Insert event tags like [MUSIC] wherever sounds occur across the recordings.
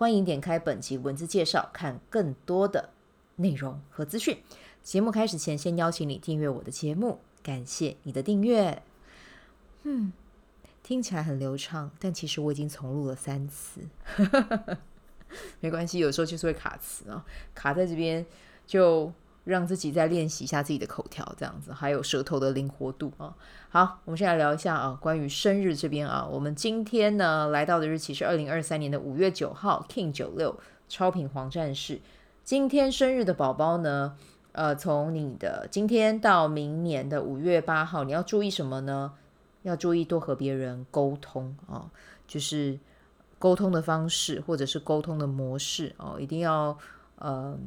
欢迎点开本集文字介绍，看更多的内容和资讯。节目开始前，先邀请你订阅我的节目，感谢你的订阅。嗯，听起来很流畅，但其实我已经重录了三次。[LAUGHS] 没关系，有时候就是会卡词啊，卡在这边就。让自己再练习一下自己的口条，这样子，还有舌头的灵活度啊。好，我们先来聊一下啊，关于生日这边啊，我们今天呢来到的日期是二零二三年的五月九号，King 九六超频黄战士。今天生日的宝宝呢，呃，从你的今天到明年的五月八号，你要注意什么呢？要注意多和别人沟通啊，就是沟通的方式或者是沟通的模式哦，一定要呃。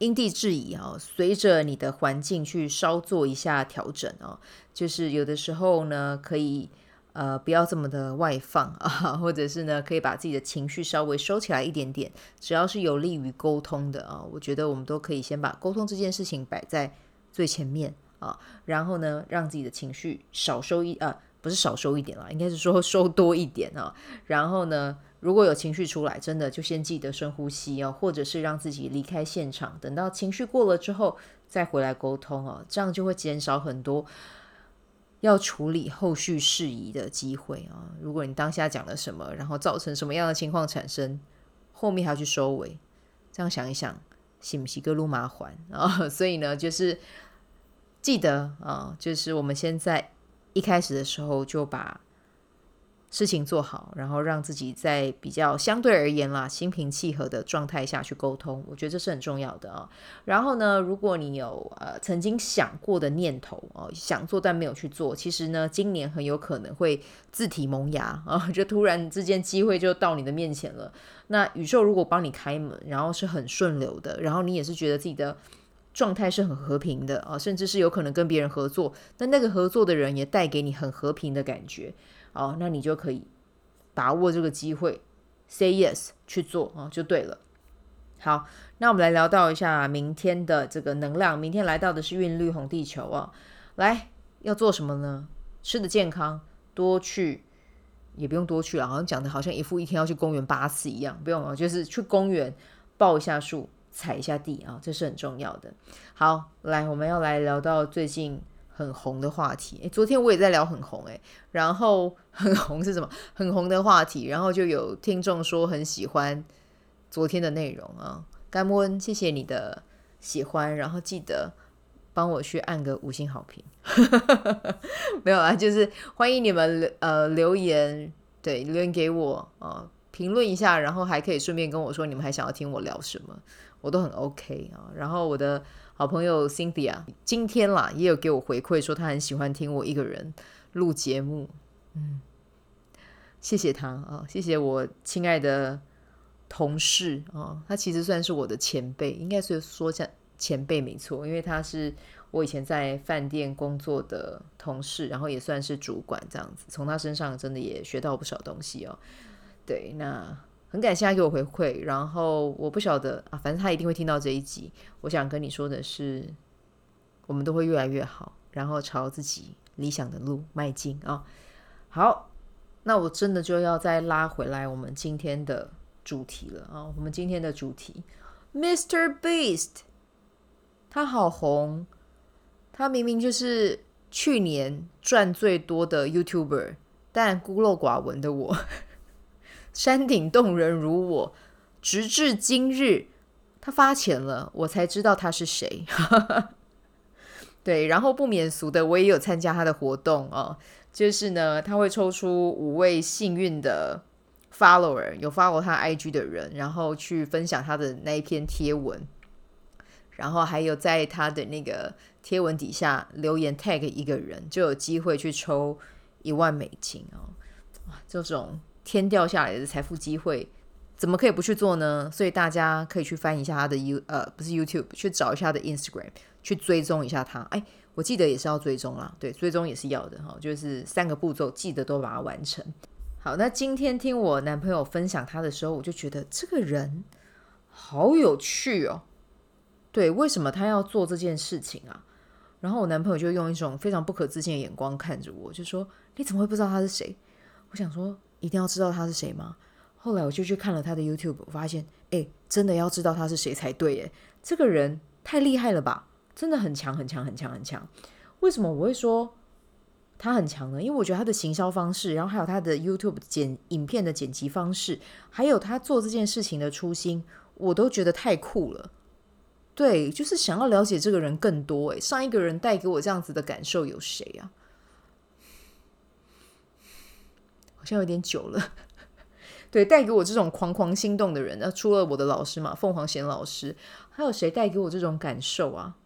因地制宜啊，随着你的环境去稍做一下调整哦，就是有的时候呢，可以呃不要这么的外放啊，[LAUGHS] 或者是呢，可以把自己的情绪稍微收起来一点点，只要是有利于沟通的啊，我觉得我们都可以先把沟通这件事情摆在最前面啊，然后呢，让自己的情绪少收一啊，不是少收一点了，应该是说收多一点啊，然后呢。如果有情绪出来，真的就先记得深呼吸哦，或者是让自己离开现场，等到情绪过了之后再回来沟通哦，这样就会减少很多要处理后续事宜的机会啊。如果你当下讲了什么，然后造成什么样的情况产生，后面还要去收尾，这样想一想，是不是个路麻烦啊？[LAUGHS] 所以呢，就是记得啊，就是我们先在一开始的时候就把。事情做好，然后让自己在比较相对而言啦，心平气和的状态下去沟通，我觉得这是很重要的啊。然后呢，如果你有呃曾经想过的念头哦，想做但没有去做，其实呢，今年很有可能会自体萌芽啊，[LAUGHS] 就突然之间机会就到你的面前了。那宇宙如果帮你开门，然后是很顺流的，然后你也是觉得自己的状态是很和平的啊，甚至是有可能跟别人合作，但那个合作的人也带给你很和平的感觉。哦，那你就可以把握这个机会，say yes 去做啊，就对了。好，那我们来聊到一下明天的这个能量。明天来到的是韵律红地球啊，来要做什么呢？吃的健康，多去也不用多去了，好像讲的好像一副一天要去公园八次一样，不用啊，就是去公园抱一下树，踩一下地啊，这是很重要的。好，来我们要来聊到最近。很红的话题，诶，昨天我也在聊很红，诶，然后很红是什么？很红的话题，然后就有听众说很喜欢昨天的内容啊，甘温，谢谢你的喜欢，然后记得帮我去按个五星好评，[LAUGHS] 没有啊，就是欢迎你们呃留言，对，留言给我啊，评论一下，然后还可以顺便跟我说你们还想要听我聊什么，我都很 OK 啊，然后我的。好朋友 Cynthia 今天啦也有给我回馈说他很喜欢听我一个人录节目，嗯，谢谢他啊，谢谢我亲爱的同事啊，他其实算是我的前辈，应该是说像前辈没错，因为他是我以前在饭店工作的同事，然后也算是主管这样子，从他身上真的也学到不少东西哦。对，那。很感谢他给我回馈，然后我不晓得啊，反正他一定会听到这一集。我想跟你说的是，我们都会越来越好，然后朝自己理想的路迈进啊。好，那我真的就要再拉回来我们今天的主题了啊。我们今天的主题，Mr. Beast，他好红，他明明就是去年赚最多的 YouTuber，但孤陋寡闻的我。山顶洞人如我，直至今日，他发钱了，我才知道他是谁。[LAUGHS] 对，然后不免俗的，我也有参加他的活动哦，就是呢，他会抽出五位幸运的 follower，有 follow 他 IG 的人，然后去分享他的那一篇贴文，然后还有在他的那个贴文底下留言 tag 一个人，就有机会去抽一万美金哦，哇，这种。天掉下来的财富机会怎么可以不去做呢？所以大家可以去翻一下他的 U 呃，不是 YouTube，去找一下他的 Instagram，去追踪一下他。哎，我记得也是要追踪啦，对，追踪也是要的哈，就是三个步骤，记得都把它完成。好，那今天听我男朋友分享他的时候，我就觉得这个人好有趣哦。对，为什么他要做这件事情啊？然后我男朋友就用一种非常不可置信的眼光看着我，就说：“你怎么会不知道他是谁？”我想说：“一定要知道他是谁吗？”后来我就去看了他的 YouTube，发现，哎，真的要知道他是谁才对，哎，这个人太厉害了吧，真的很强，很强，很强，很强。为什么我会说他很强呢？因为我觉得他的行销方式，然后还有他的 YouTube 剪影片的剪辑方式，还有他做这件事情的初心，我都觉得太酷了。对，就是想要了解这个人更多。哎，上一个人带给我这样子的感受有谁啊？好像有点久了。[LAUGHS] 对，带给我这种狂狂心动的人，那除了我的老师嘛，凤凰贤老师，还有谁带给我这种感受啊？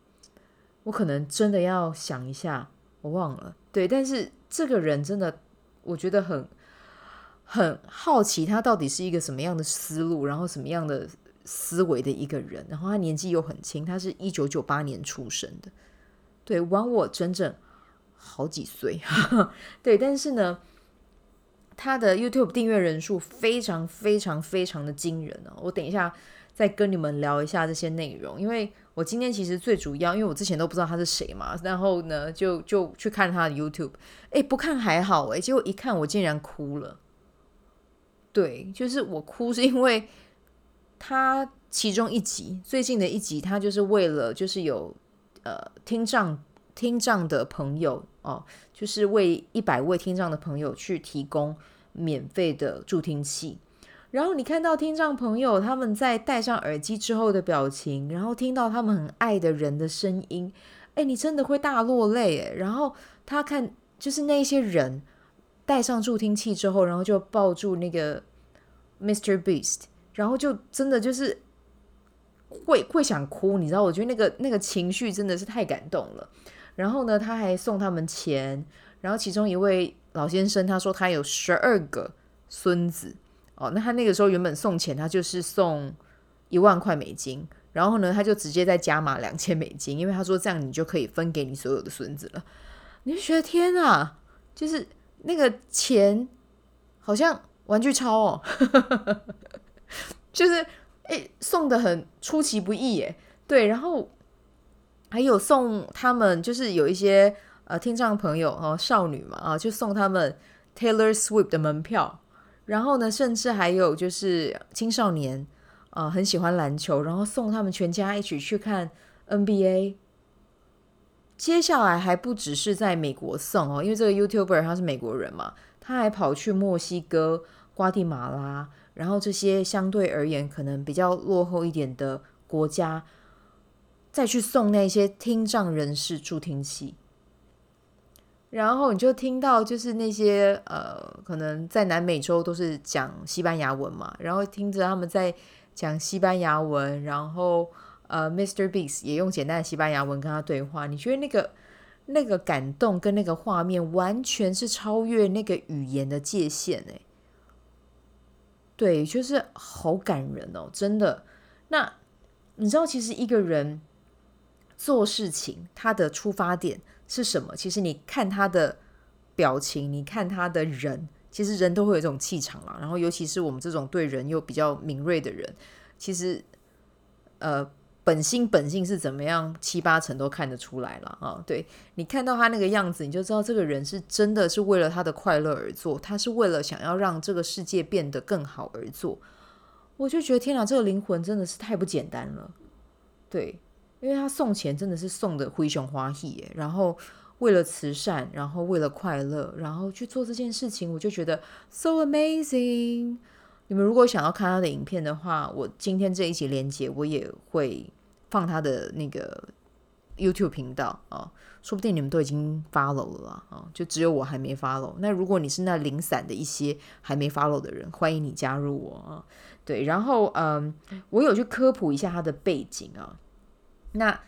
我可能真的要想一下，我忘了。对，但是这个人真的，我觉得很很好奇，他到底是一个什么样的思路，然后什么样的思维的一个人，然后他年纪又很轻，他是一九九八年出生的，对，晚我整整好几岁，[LAUGHS] 对，但是呢。他的 YouTube 订阅人数非常非常非常的惊人哦！我等一下再跟你们聊一下这些内容，因为我今天其实最主要，因为我之前都不知道他是谁嘛，然后呢就就去看他的 YouTube，哎，不看还好哎，结果一看我竟然哭了。对，就是我哭是因为他其中一集最近的一集，他就是为了就是有呃听障听障的朋友哦。就是为一百位听障的朋友去提供免费的助听器，然后你看到听障朋友他们在戴上耳机之后的表情，然后听到他们很爱的人的声音，哎，你真的会大落泪。然后他看就是那些人戴上助听器之后，然后就抱住那个 Mr. Beast，然后就真的就是会会想哭，你知道？我觉得那个那个情绪真的是太感动了。然后呢，他还送他们钱。然后其中一位老先生他说他有十二个孙子哦，那他那个时候原本送钱，他就是送一万块美金。然后呢，他就直接再加码两千美金，因为他说这样你就可以分给你所有的孙子了。你就觉得天啊，就是那个钱好像玩具钞哦，[LAUGHS] 就是诶送得很出其不意耶。对，然后。还有送他们，就是有一些呃听障朋友哦，少女嘛啊，就送他们 Taylor Swift 的门票。然后呢，甚至还有就是青少年啊，很喜欢篮球，然后送他们全家一起去看 NBA。接下来还不只是在美国送哦，因为这个 YouTuber 他是美国人嘛，他还跑去墨西哥、瓜地马拉，然后这些相对而言可能比较落后一点的国家。再去送那些听障人士助听器，然后你就听到，就是那些呃，可能在南美洲都是讲西班牙文嘛，然后听着他们在讲西班牙文，然后呃，Mr. Beast 也用简单的西班牙文跟他对话，你觉得那个那个感动跟那个画面完全是超越那个语言的界限哎，对，就是好感人哦，真的。那你知道，其实一个人。做事情，他的出发点是什么？其实你看他的表情，你看他的人，其实人都会有这种气场啦。然后，尤其是我们这种对人又比较敏锐的人，其实呃，本心本性是怎么样，七八成都看得出来了啊。对，你看到他那个样子，你就知道这个人是真的是为了他的快乐而做，他是为了想要让这个世界变得更好而做。我就觉得天哪，这个灵魂真的是太不简单了。对。因为他送钱真的是送的灰熊花喜耶，然后为了慈善，然后为了快乐，然后去做这件事情，我就觉得 so amazing。你们如果想要看他的影片的话，我今天这一集连接我也会放他的那个 YouTube 频道啊，说不定你们都已经 follow 了啊，就只有我还没 follow。那如果你是那零散的一些还没 follow 的人，欢迎你加入我啊。对，然后嗯，我有去科普一下他的背景啊。那，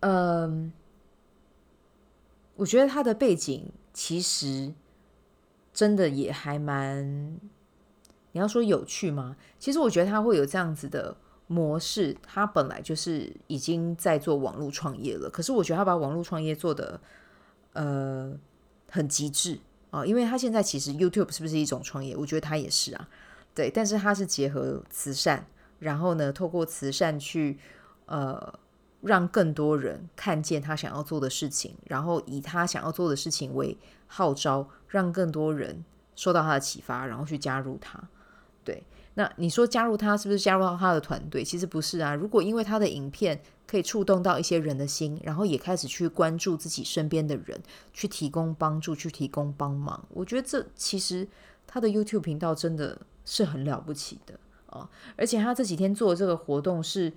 嗯，我觉得他的背景其实真的也还蛮，你要说有趣吗？其实我觉得他会有这样子的模式，他本来就是已经在做网络创业了。可是我觉得他把网络创业做得呃很极致啊，因为他现在其实 YouTube 是不是一种创业？我觉得他也是啊，对。但是他是结合慈善，然后呢，透过慈善去呃。让更多人看见他想要做的事情，然后以他想要做的事情为号召，让更多人受到他的启发，然后去加入他。对，那你说加入他是不是加入到他的团队？其实不是啊。如果因为他的影片可以触动到一些人的心，然后也开始去关注自己身边的人，去提供帮助，去提供帮忙，我觉得这其实他的 YouTube 频道真的是很了不起的啊。而且他这几天做的这个活动是。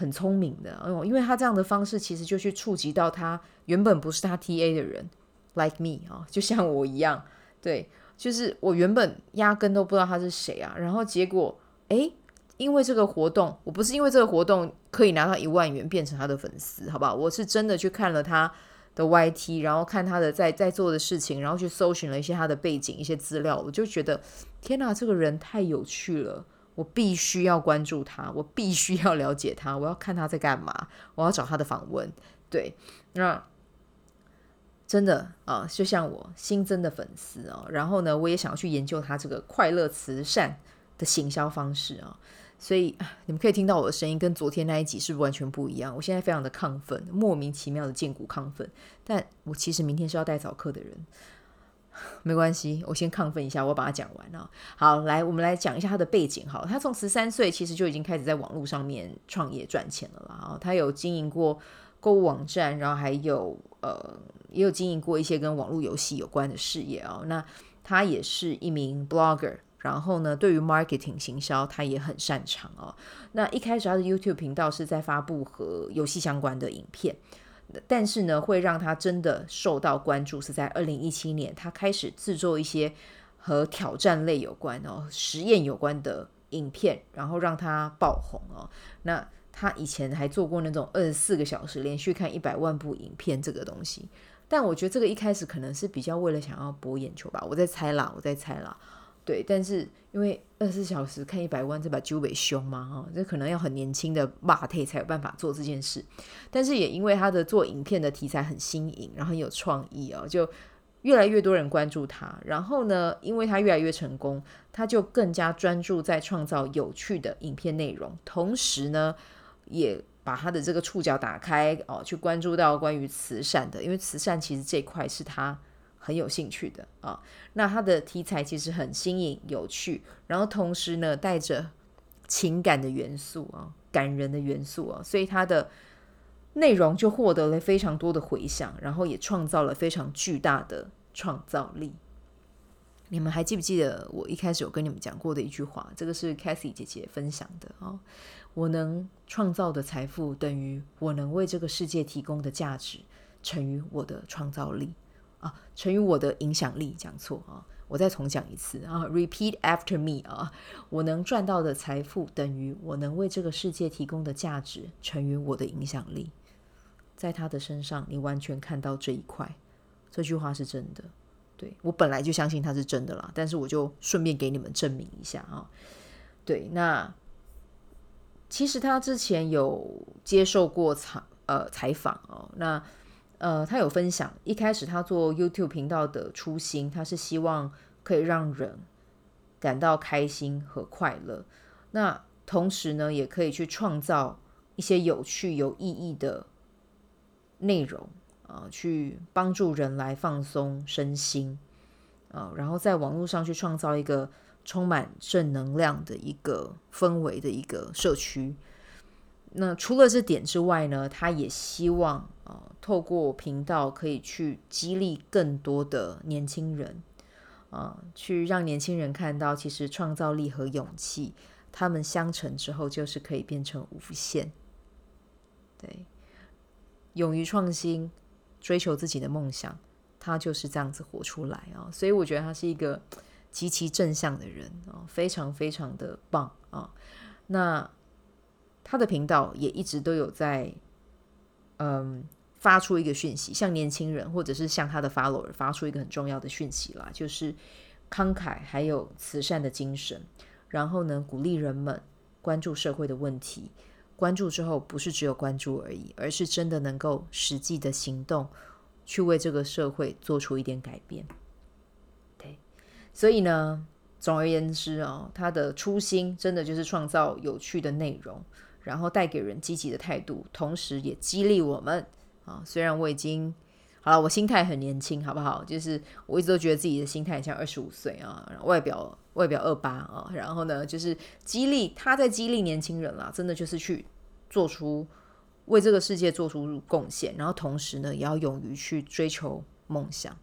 很聪明的，哦因为他这样的方式其实就去触及到他原本不是他 TA 的人，like me 啊，就像我一样，对，就是我原本压根都不知道他是谁啊，然后结果，诶，因为这个活动，我不是因为这个活动可以拿到一万元变成他的粉丝，好不好？我是真的去看了他的 YT，然后看他的在在做的事情，然后去搜寻了一些他的背景、一些资料，我就觉得天哪，这个人太有趣了。我必须要关注他，我必须要了解他，我要看他在干嘛，我要找他的访问。对，那真的啊，就像我新增的粉丝啊，然后呢，我也想要去研究他这个快乐慈善的行销方式啊。所以你们可以听到我的声音跟昨天那一集是不是完全不一样？我现在非常的亢奋，莫名其妙的见骨亢奋，但我其实明天是要带早课的人。[LAUGHS] 没关系，我先亢奋一下，我把它讲完了。好，来，我们来讲一下他的背景。好，他从十三岁其实就已经开始在网络上面创业赚钱了啦。他有经营过购物网站，然后还有呃，也有经营过一些跟网络游戏有关的事业哦。那他也是一名 blogger，然后呢，对于 marketing 行销他也很擅长哦。那一开始他的 YouTube 频道是在发布和游戏相关的影片。但是呢，会让他真的受到关注，是在二零一七年，他开始制作一些和挑战类有关哦、实验有关的影片，然后让他爆红哦。那他以前还做过那种二十四个小时连续看一百万部影片这个东西，但我觉得这个一开始可能是比较为了想要博眼球吧，我在猜啦，我在猜啦。对，但是因为二十四小时看一百万，这把九尾凶嘛，哈，这可能要很年轻的马特才有办法做这件事。但是也因为他的做影片的题材很新颖，然后很有创意哦，就越来越多人关注他。然后呢，因为他越来越成功，他就更加专注在创造有趣的影片内容，同时呢，也把他的这个触角打开哦，去关注到关于慈善的，因为慈善其实这块是他。很有兴趣的啊，那他的题材其实很新颖有趣，然后同时呢带着情感的元素啊，感人的元素啊，所以他的内容就获得了非常多的回响，然后也创造了非常巨大的创造力。你们还记不记得我一开始有跟你们讲过的一句话？这个是 Cathy 姐姐分享的啊，我能创造的财富等于我能为这个世界提供的价值乘以我的创造力。啊，乘以我的影响力，讲错啊！我再重讲一次啊，repeat after me 啊！我能赚到的财富等于我能为这个世界提供的价值乘以我的影响力。在他的身上，你完全看到这一块。这句话是真的，对，我本来就相信他是真的啦，但是我就顺便给你们证明一下啊。对，那其实他之前有接受过采呃采访哦，那。呃，他有分享，一开始他做 YouTube 频道的初心，他是希望可以让人感到开心和快乐。那同时呢，也可以去创造一些有趣、有意义的内容啊，去帮助人来放松身心啊，然后在网络上去创造一个充满正能量的一个氛围的一个社区。那除了这点之外呢，他也希望。透过频道可以去激励更多的年轻人，啊，去让年轻人看到，其实创造力和勇气，他们相乘之后就是可以变成无限。对，勇于创新，追求自己的梦想，他就是这样子活出来啊。所以我觉得他是一个极其正向的人啊，非常非常的棒啊。那他的频道也一直都有在，嗯。发出一个讯息，向年轻人或者是向他的 follower 发出一个很重要的讯息啦，就是慷慨还有慈善的精神，然后呢，鼓励人们关注社会的问题。关注之后，不是只有关注而已，而是真的能够实际的行动，去为这个社会做出一点改变。对，所以呢，总而言之哦，他的初心真的就是创造有趣的内容，然后带给人积极的态度，同时也激励我们啊。虽然我已经好了，我心态很年轻，好不好？就是我一直都觉得自己的心态像二十五岁啊，外表。外表二八啊，然后呢，就是激励他在激励年轻人啦，真的就是去做出为这个世界做出贡献，然后同时呢，也要勇于去追求梦想。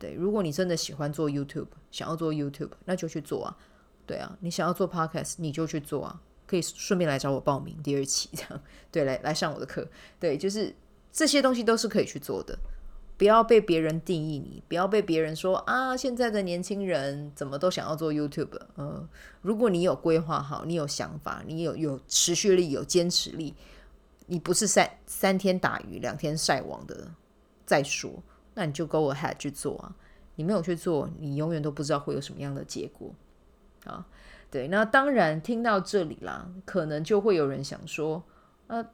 对，如果你真的喜欢做 YouTube，想要做 YouTube，那就去做啊。对啊，你想要做 Podcast，你就去做啊，可以顺便来找我报名第二期这样。对，来来上我的课。对，就是这些东西都是可以去做的。不要被别人定义你，不要被别人说啊，现在的年轻人怎么都想要做 YouTube？嗯，如果你有规划好，你有想法，你有有持续力，有坚持力，你不是三三天打鱼两天晒网的再说，那你就 go ahead 去做啊。你没有去做，你永远都不知道会有什么样的结果啊。对，那当然听到这里啦，可能就会有人想说，呃。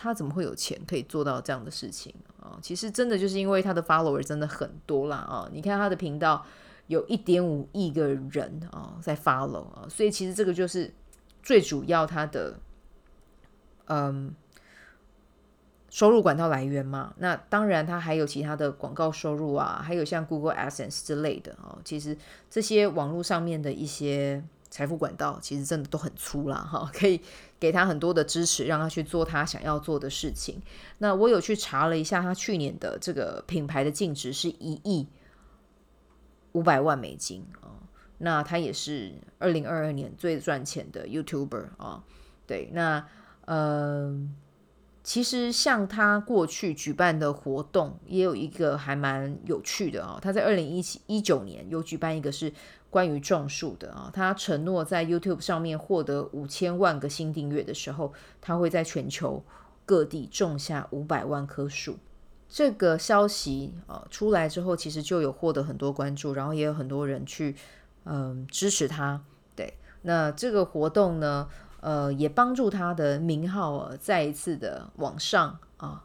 他怎么会有钱可以做到这样的事情啊？其实真的就是因为他的 follower 真的很多啦啊！你看他的频道有一点五亿个人啊在 follow 啊，所以其实这个就是最主要他的嗯收入管道来源嘛。那当然他还有其他的广告收入啊，还有像 Google AdSense 之类的啊。其实这些网络上面的一些。财富管道其实真的都很粗啦，哈，可以给他很多的支持，让他去做他想要做的事情。那我有去查了一下，他去年的这个品牌的净值是一亿五百万美金啊。那他也是二零二二年最赚钱的 YouTuber 啊。对，那嗯。其实像他过去举办的活动，也有一个还蛮有趣的啊。他在二零一七一九年有举办一个是关于种树的啊。他承诺在 YouTube 上面获得五千万个新订阅的时候，他会在全球各地种下五百万棵树。这个消息啊出来之后，其实就有获得很多关注，然后也有很多人去嗯支持他。对，那这个活动呢？呃，也帮助他的名号啊，再一次的往上啊，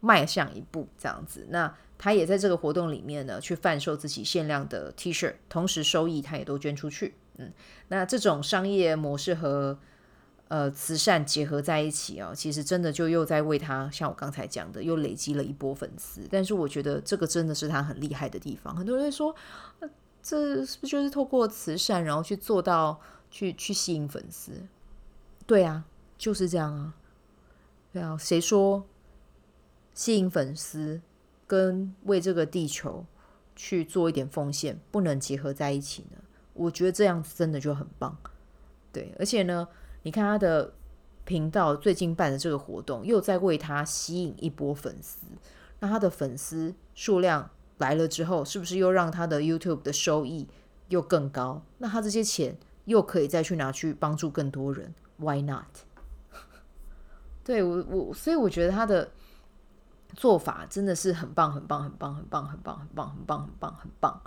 迈向一步这样子。那他也在这个活动里面呢，去贩售自己限量的 T 恤，同时收益他也都捐出去。嗯，那这种商业模式和呃慈善结合在一起啊，其实真的就又在为他，像我刚才讲的，又累积了一波粉丝。但是我觉得这个真的是他很厉害的地方。很多人会说，这是不是就是透过慈善，然后去做到？去去吸引粉丝，对啊，就是这样啊，对啊，谁说吸引粉丝跟为这个地球去做一点奉献不能结合在一起呢？我觉得这样子真的就很棒，对，而且呢，你看他的频道最近办的这个活动，又在为他吸引一波粉丝，那他的粉丝数量来了之后，是不是又让他的 YouTube 的收益又更高？那他这些钱。又可以再去拿去帮助更多人，Why not？[LAUGHS] 对我我，所以我觉得他的做法真的是很棒，很棒，很棒，很棒，很棒，很棒，很棒，很棒，很棒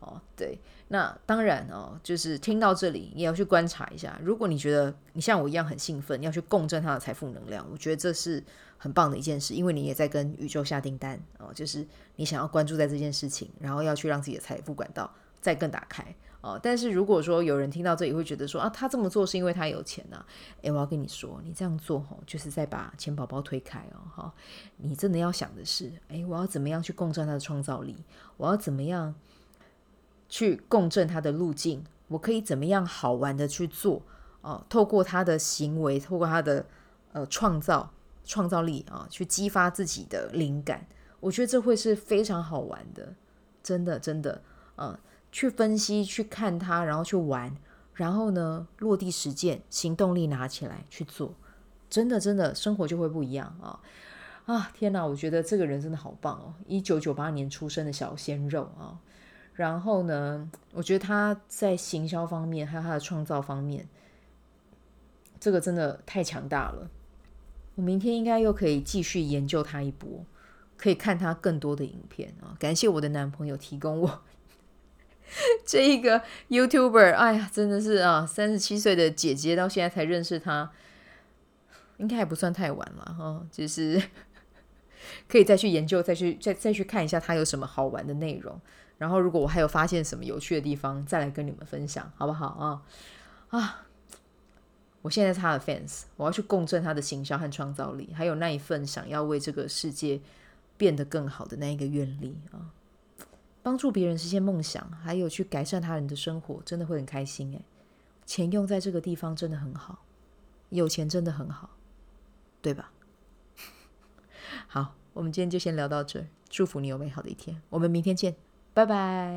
哦。对，那当然哦，就是听到这里，你也要去观察一下。如果你觉得你像我一样很兴奋，要去共振他的财富能量，我觉得这是很棒的一件事，因为你也在跟宇宙下订单哦，就是你想要关注在这件事情，然后要去让自己的财富管道再更打开。哦，但是如果说有人听到这里会觉得说啊，他这么做是因为他有钱呐、啊？诶，我要跟你说，你这样做吼，就是在把钱宝宝推开哦，哈，你真的要想的是，诶，我要怎么样去共振他的创造力？我要怎么样去共振他的路径？我可以怎么样好玩的去做？哦，透过他的行为，透过他的呃创造创造力啊，去激发自己的灵感。我觉得这会是非常好玩的，真的真的，嗯。去分析，去看它，然后去玩，然后呢，落地实践，行动力拿起来去做，真的真的生活就会不一样啊！啊，天哪，我觉得这个人真的好棒哦！一九九八年出生的小鲜肉啊，然后呢，我觉得他在行销方面还有他的创造方面，这个真的太强大了。我明天应该又可以继续研究他一波，可以看他更多的影片啊！感谢我的男朋友提供我。[LAUGHS] 这一个 YouTuber，哎呀，真的是啊，三十七岁的姐姐到现在才认识他，应该还不算太晚了哈、哦。就是 [LAUGHS] 可以再去研究，再去再再去看一下他有什么好玩的内容。然后，如果我还有发现什么有趣的地方，再来跟你们分享，好不好啊？啊，我现在是他的 fans，我要去共振他的行销和创造力，还有那一份想要为这个世界变得更好的那一个愿力啊。帮助别人实现梦想，还有去改善他人的生活，真的会很开心诶。钱用在这个地方真的很好，有钱真的很好，对吧？[LAUGHS] 好，我们今天就先聊到这，祝福你有美好的一天，我们明天见，拜拜。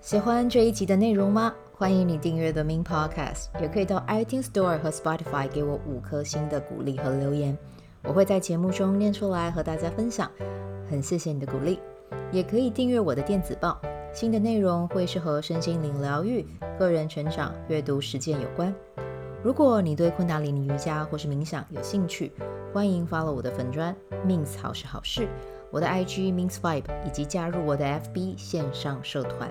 喜欢这一集的内容吗？欢迎你订阅 The Min Podcast，也可以到 iTunes Store 和 Spotify 给我五颗星的鼓励和留言。我会在节目中念出来和大家分享，很谢谢你的鼓励。也可以订阅我的电子报，新的内容会是和身心灵疗愈、个人成长、阅读实践有关。如果你对昆达里尼瑜伽或是冥想有兴趣，欢迎 follow 我的粉专 Min's 好事好事，我的 IG means Vibe，以及加入我的 FB 线上社团。